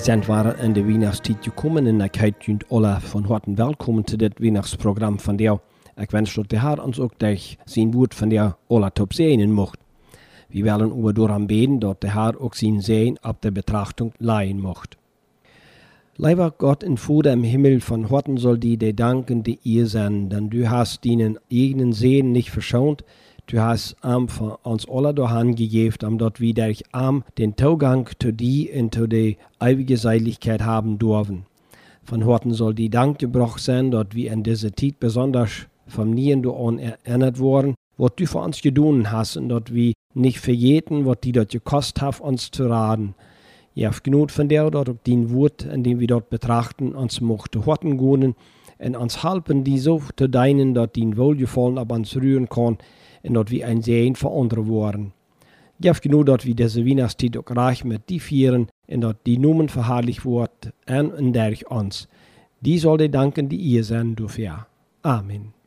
Sind waren in der Weihnachtszeit gekommen en ik heet jullie alle van harte welkom zu dit Weihnachtsprogramm von dir. Ich wünsche dat de Herr uns ook durch sein Wort von dir alle top sehen mocht. Wir werden über daran beten, dass der Herr auch sein Sehen ab der Betrachtung leihen mocht. Lieber Gott in Vater im Himmel, von Horten soll die dir danken, die ihr sein, denn du hast deinen eigenen Sehen nicht verschont, Du hast am von uns alle dahin gegeben, um dort wieder am den Zugang zu dir und zu der ewige Seligkeit haben dürfen. Von Horten soll die Dank gebracht sein, dort wir in dieser Zeit besonders vom Nien an erinnert worden, was du für uns getan hast und dort wir nicht verjeten, was die dort gekostet haben, uns zu raten. Ihr habt genug von der dort auf den Wort, in dem wir dort betrachten, uns mochte Horten gehen und uns helfen, die so zu deinen, dort den Wohlgefallen ab uns rühren kann, en dat we een zijn voor anderen worden. Geef genoeg dat we deze Weihnachtszeit ook reich met die vieren en dat die noemen verherrlicht wordt en en durch ons. Die soll dir danken, die ihr sein dürfen. Amen.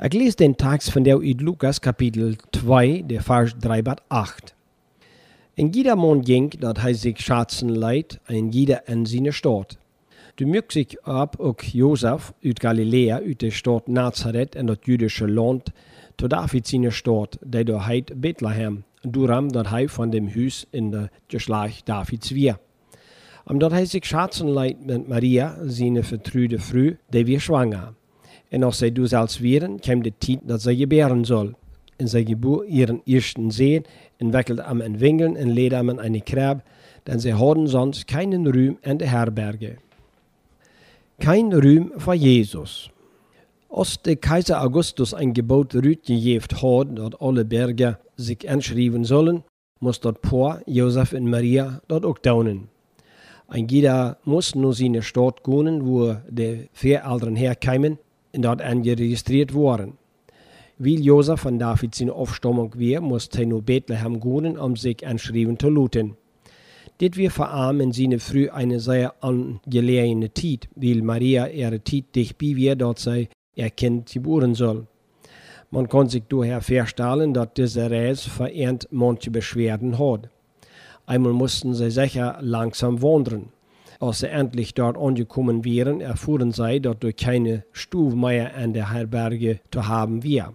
Ich lese den Text von der in Lukas Kapitel 2, der Vers 3 bis 8. In jeder Mann ging, dat hij sich schatzen leidt, en jeder in seine Stadt. Du mögt sich ab auch Josef uit Galiläa, uit der Stadt Nazareth in das jüdische Land, zu David seine Stadt, der da heit Bethlehem, duram dat hij von dem Hus in der Geschlecht Davids wir. Omdat hij sich schatzen leidt mit Maria, seine vertrüde Früh, der wir schwanger. En als zij dus als weren, kwam de tijd dat zij geberen soll. in sein Geburt ihren ersten Sehen, entwickelt am Entwinkeln in Ledermann eine Krab, denn sie hatten sonst keinen Ruhm in der Herberge. Kein Ruhm für Jesus. Als der Kaiser Augustus ein Gebot rütgejeft hat, dass alle Bürger sich anschreiben sollen, muss dort Paul, Josef und Maria dort auch daunen. Ein jeder muss nur seine Stadt gehen, wo die vier Eltern herkamen dort angeregistriert waren. Weil Josef von David seine Aufstammung war, musste er nur Bethlehem gehen, um sich anschreiben zu lassen. Dit wir in seine früh eine sehr angelegene Zeit, weil Maria ihre Zeit dicht bei wir, dort sei ihr Kind geboren soll. Man kann sich daher feststellen, dass diese Reise verehrt manche Beschwerden hat. Einmal mussten sie sicher langsam wandern. Als sie endlich dort angekommen wären, erfuhren sie, dass durch keine Stufe mehr an der Herberge zu haben war.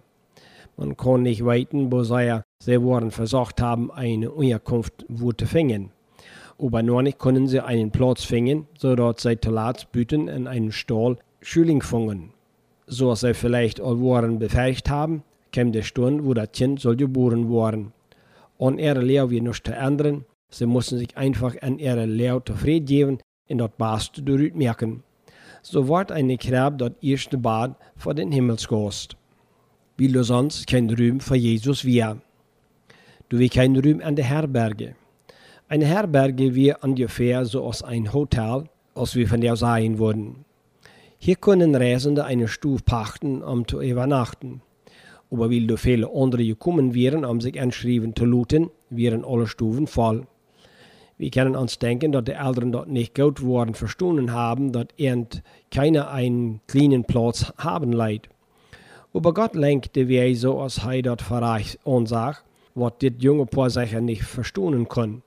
Man kann nicht weiten, wo sie, sie waren versucht haben, eine Unterkunft zu finden. Aber noch nicht können sie einen Platz finden, sodass sie Talat büten in einen Stall Schüling fangen so sie vielleicht all waren befähigt haben, kam der Stunde, wo das Kind soll geboren worden. Und ihre Lehre wie nichts zu ändern, sie mussten sich einfach an ihre Lehre zufrieden geben und das Beste dort merken. So wird eine Krab das erste Bad vor den Himmelsgast. Wie du sonst kein Ruhm für Jesus wir. Du wie kein Ruhm an der Herberge. Eine Herberge wie ungefähr so als ein Hotel, als wir von der sein würden. Hier können Reisende eine Stufe pachten, um zu übernachten. Aber weil du viele andere gekommen wären, um sich anschreiben zu looten, wären alle Stufen voll. Wir können uns denken, dass die Eltern dort nicht gut worden verstanden haben, dass irgend keiner einen kleinen Platz haben leid. Aber Gott lenkte wie so, als er dort verreich und sagt, was das junge Paar sicher nicht verstehen kann.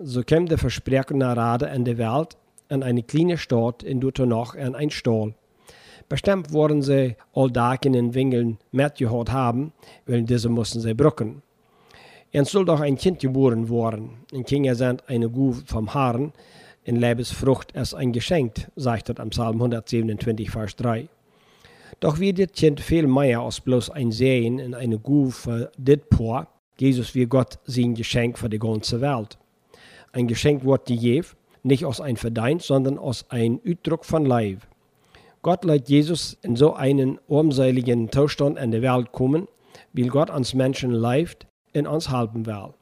So kam der Versprechen Rade in der Welt, an eine kleine Stadt in noch an ein Stall. Bestimmt worden sie all Dagen in Wingeln mitgehört haben, weil diese mussten sie brücken. Es soll doch ein Kind geboren worden. In Kinder sind eine Guf vom Haaren, in Lebensfrucht ist ein Geschenk, sagt er am Psalm 127, Vers 3. Doch wie das Kind viel mehr als bloß ein Sehen in eine Guf für dit Paar, Jesus wie Gott sein Geschenk für die ganze Welt. Ein Geschenk wird gegeben, nicht aus ein Verdienst, sondern aus ein Ausdruck von Leib. Gott lässt Jesus in so einen armseligen Zustand in die Welt kommen, weil Gott uns Menschen leift in uns halten will.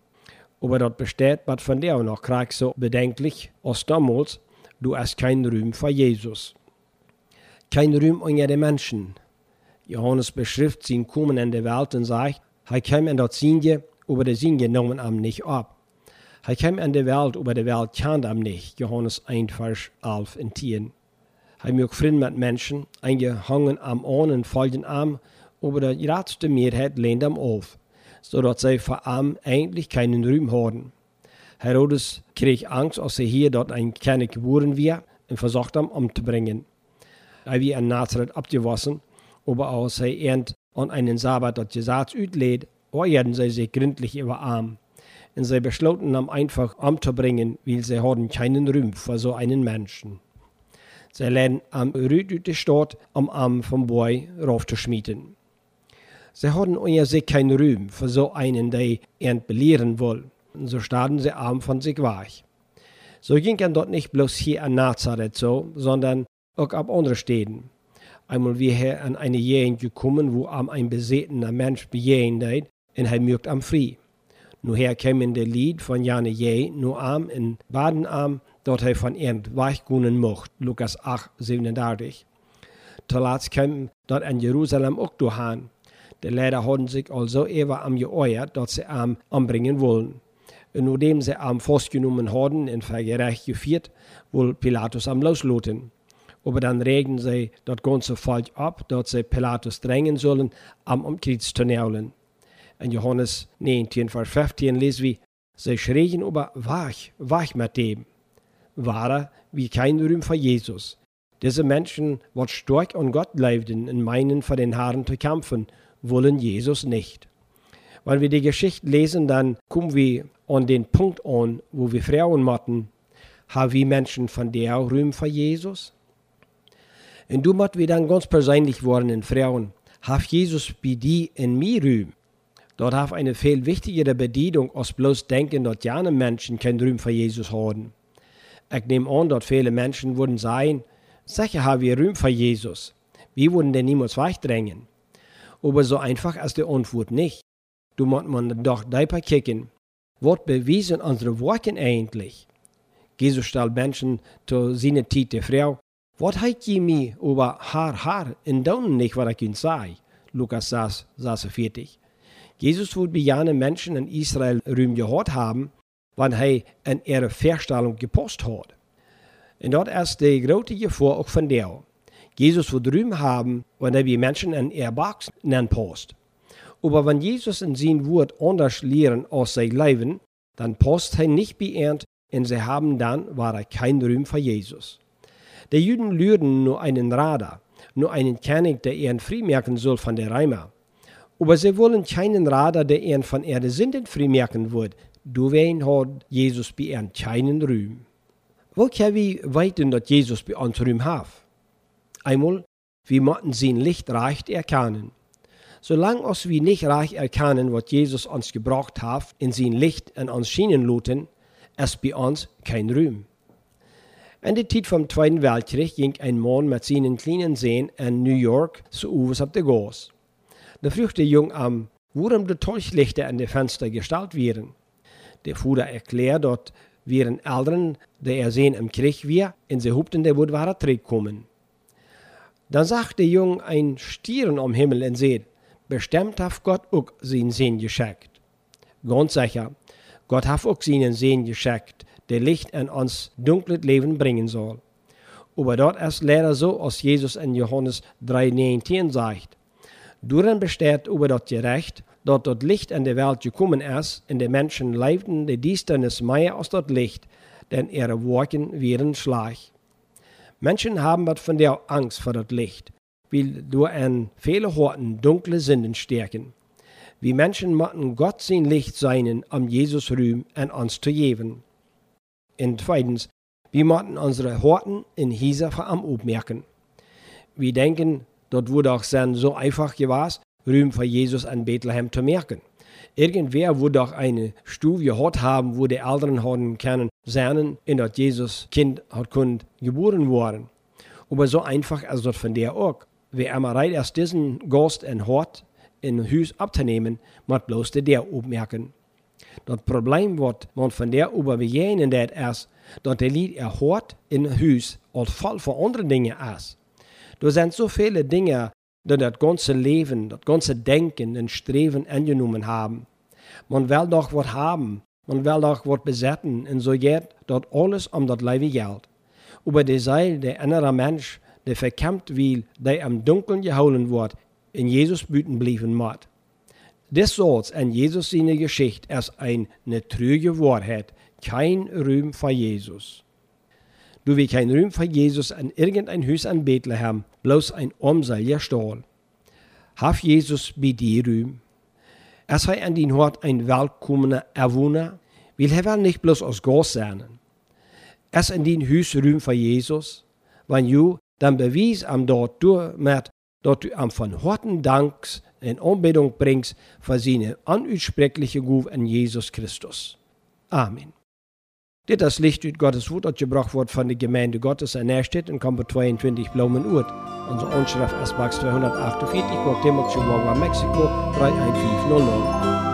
Aber dort besteht, was von der noch krieg so bedenklich als damals, du hast kein Ruhm für Jesus. Kein Ruhm unter den Menschen. Johannes beschrift sein Kommen in die Welt und sagt, er kam in dort Sinje, aber der Sinje genommen am nicht ab. Er kam in die Welt, aber die Welt kennt ihn nicht. Johannes 1, Vers 11 und 10. Er mögt Frieden mit Menschen, eingehangen am Ohren und folgen am, aber die letzte Mehrheit lehnt am auf, sodass sie vor ihm eigentlich keinen Ruhm haben. Herodes krieg Angst, als er hier dort ein Kind geboren wird und versucht ihn umzubringen. Er wird in Nazareth abgewaschen, aber als er ernt an einen Sabbat dort Gesetz utlädt, äußerten sie sich gründlich über Arm und sie beschlossen, ihn einfach umzubringen, weil sie hatten keinen Ruhm für so einen Menschen. Sie lernen am Rüd der Stadt am Arm vom Boy raufzuschmieden. Sie hatten unter sich keinen Ruhm für so einen, der ihn belehren will. Und so starten sie arm von sich weich. So ging er dort nicht bloß hier an Nazareth so, sondern auch ab anderen Städten. Einmal wir hier an eine Gegend gekommen, wo am ein besetener Mensch begegnet und er mögt am Frieden. Nu her kämen det Lied von Jane Je, nu am in Badenarm, dort hij von Ernd weichgunen mocht, Lukas 8, 37. Zuletzt kam dort in Jerusalem auch doorgaan. De Leider hadden sich also ever am geäuert, dass sie am anbringen wollen. Und nachdem sie am festgenommen hadden und vergerecht geführt, wohl Pilatus am losloten. Aber dann regen sie das ganze Volk ab, dass sie Pilatus drängen sollen, am um Kreuz zu nählen. In Johannes 19, Vers 15 lesen wir, sie schrien über, wach, wach mit dem. Wahre wie kein Ruhm für Jesus. Diese Menschen, die stark an Gott lebten und meinen, für den Herrn zu kämpfen, wollen Jesus nicht. Wenn wir die Geschichte lesen, dann kommen wir an den Punkt an, wo wir Frauen machten, haben wir Menschen von der Ruhm für Jesus? Und du macht wir dann ganz persönlich worden in Frauen, hat Jesus bei dir in mir Ruhm? Dort hat eine viel wichtigere Bedienung als bloß denken, dass jene Menschen kein Ruhm für Jesus haben. Ich nehme an, dass viele Menschen würden sagen, sicher haben wir Ruhm für Jesus. Wir würden den niemals wegdrängen. Aber so einfach ist die Antwort nicht. Du musst man doch dabei kicken. Was beweisen unsere Worte eigentlich? Jesus stellt Menschen zu seiner die Frau, was hat je mir über haar haar in Daunen nicht, was ich ihnen sei? Lukas 6, 46. Jesus wird jenen Menschen in Israel Rühm gehört haben, wann er in ihre Verstellung gepost hat. Und dort ist der große Gefahr auch von der. Jesus wird Rühm haben, wenn er die Menschen in ihr Box nennen post. Aber wenn Jesus in sein Wort anders lehren aus sein Leben, dann post er nicht ihnen, und sie haben dann, war er kein Rühm für Jesus. Die Juden lüren nur einen Radar, nur einen König, der ihren freimerken soll von der Reimer. Aber sie wollen keinen Radar, der ihren von Erde Sünden freimerken wird. Deswegen hat Jesus ihnen keinen Rühm. Wo können wir weiten, dass Jesus bei uns Rühm hat? Einmal, wir müssen sein Licht recht erkennen. Solange uns wir nicht recht erkennen, was Jesus uns gebracht hat, in sein Licht in uns schienen luten, ist bei uns kein Rühm. In der Zeit vom Zweiten Weltkrieg ging ein Mann mit seinen kleinen Seen in New York zu Uwes auf der Gas. Da der Jung am, warum die Teuchlichter an den Fenster gestellt werden. Der Fuder erklärt, dort wären Eltern, die er sehen im Krieg wir, in sie hupten, der wahrer Tritt kommen. Dann sagt der Jung ein Stieren am Himmel und seht, bestimmt hat Gott auch seinen Sehen geschickt. Ganz sicher, Gott hat auch seinen Sehen geschickt, der Licht in uns dunkles Leben bringen soll. Aber dort ist leider so, als Jesus in Johannes 3,19 sagt, Darin besteht über das Gerecht, dass das Licht in die Welt gekommen ist, in den Menschen lebten die Düsternis mehr als das Licht, denn ihre Worte wären schlecht. Menschen haben was von der Angst vor das Licht, weil durch in viele Horten dunkle Sinnen stärken. Wie Menschen müssen Gott sein Licht sein, um Jesus Ruhm an uns zu geben. Und zweitens, wir müssen unsere Horten in dieser am aufmerken. Wir denken, Dort wurde auch dann so einfach gewesen, Rühm für Jesus an Bethlehem zu merken. Irgendwer wurde auch eine Stufe gehabt haben, wo die Eltern haben können sehen, in dat Jesus Kind hat können geboren worden. Aber so einfach ist das von der auch. Wer einmal reit erst diesen Gast in Hort in Hus abzunehmen, muss bloß der aufmerken. Das Problem wird man von der überbegehen, das ist, dass der Lied er hört in Hus als voll von anderen Dingen ist. Da sind so viele Dinge, die das ganze Leben, das ganze Denken und Streben angenommen haben. Man will doch was haben, man will doch was besetzen, und so geht dort alles um das Leben Geld. Aber der Seil, der innere Mensch, der verkämpft will, der im Dunkeln geholen wird, in Jesus büten blieben muss. Das soll's an Jesus seine Geschichte als eine trüge Wahrheit, kein Rühm für Jesus. Du wie kein Ruhm für Jesus an irgendein Haus an Bethlehem, bloß ein Umseil Stahl. Haf Jesus bei dir Ruhm. Er sei an den Hort ein willkommener Erwohner, will er nicht bloß aus Gott sein. Es in den Haus Ruhm für Jesus, wenn du dann bewies am dort durch mit, dass du am von Horten Danks in Anbetung bringst für seine unaussprechliche Guf an Jesus Christus. Amen. Dit is licht uit Gottes woord dat gebracht wordt van de gemeente Gottes in Erstedt in Kamper 22 Blumen-Oert. Onze Onschrift is Max 248, Guatemala, Chihuahua, Mexico 31500.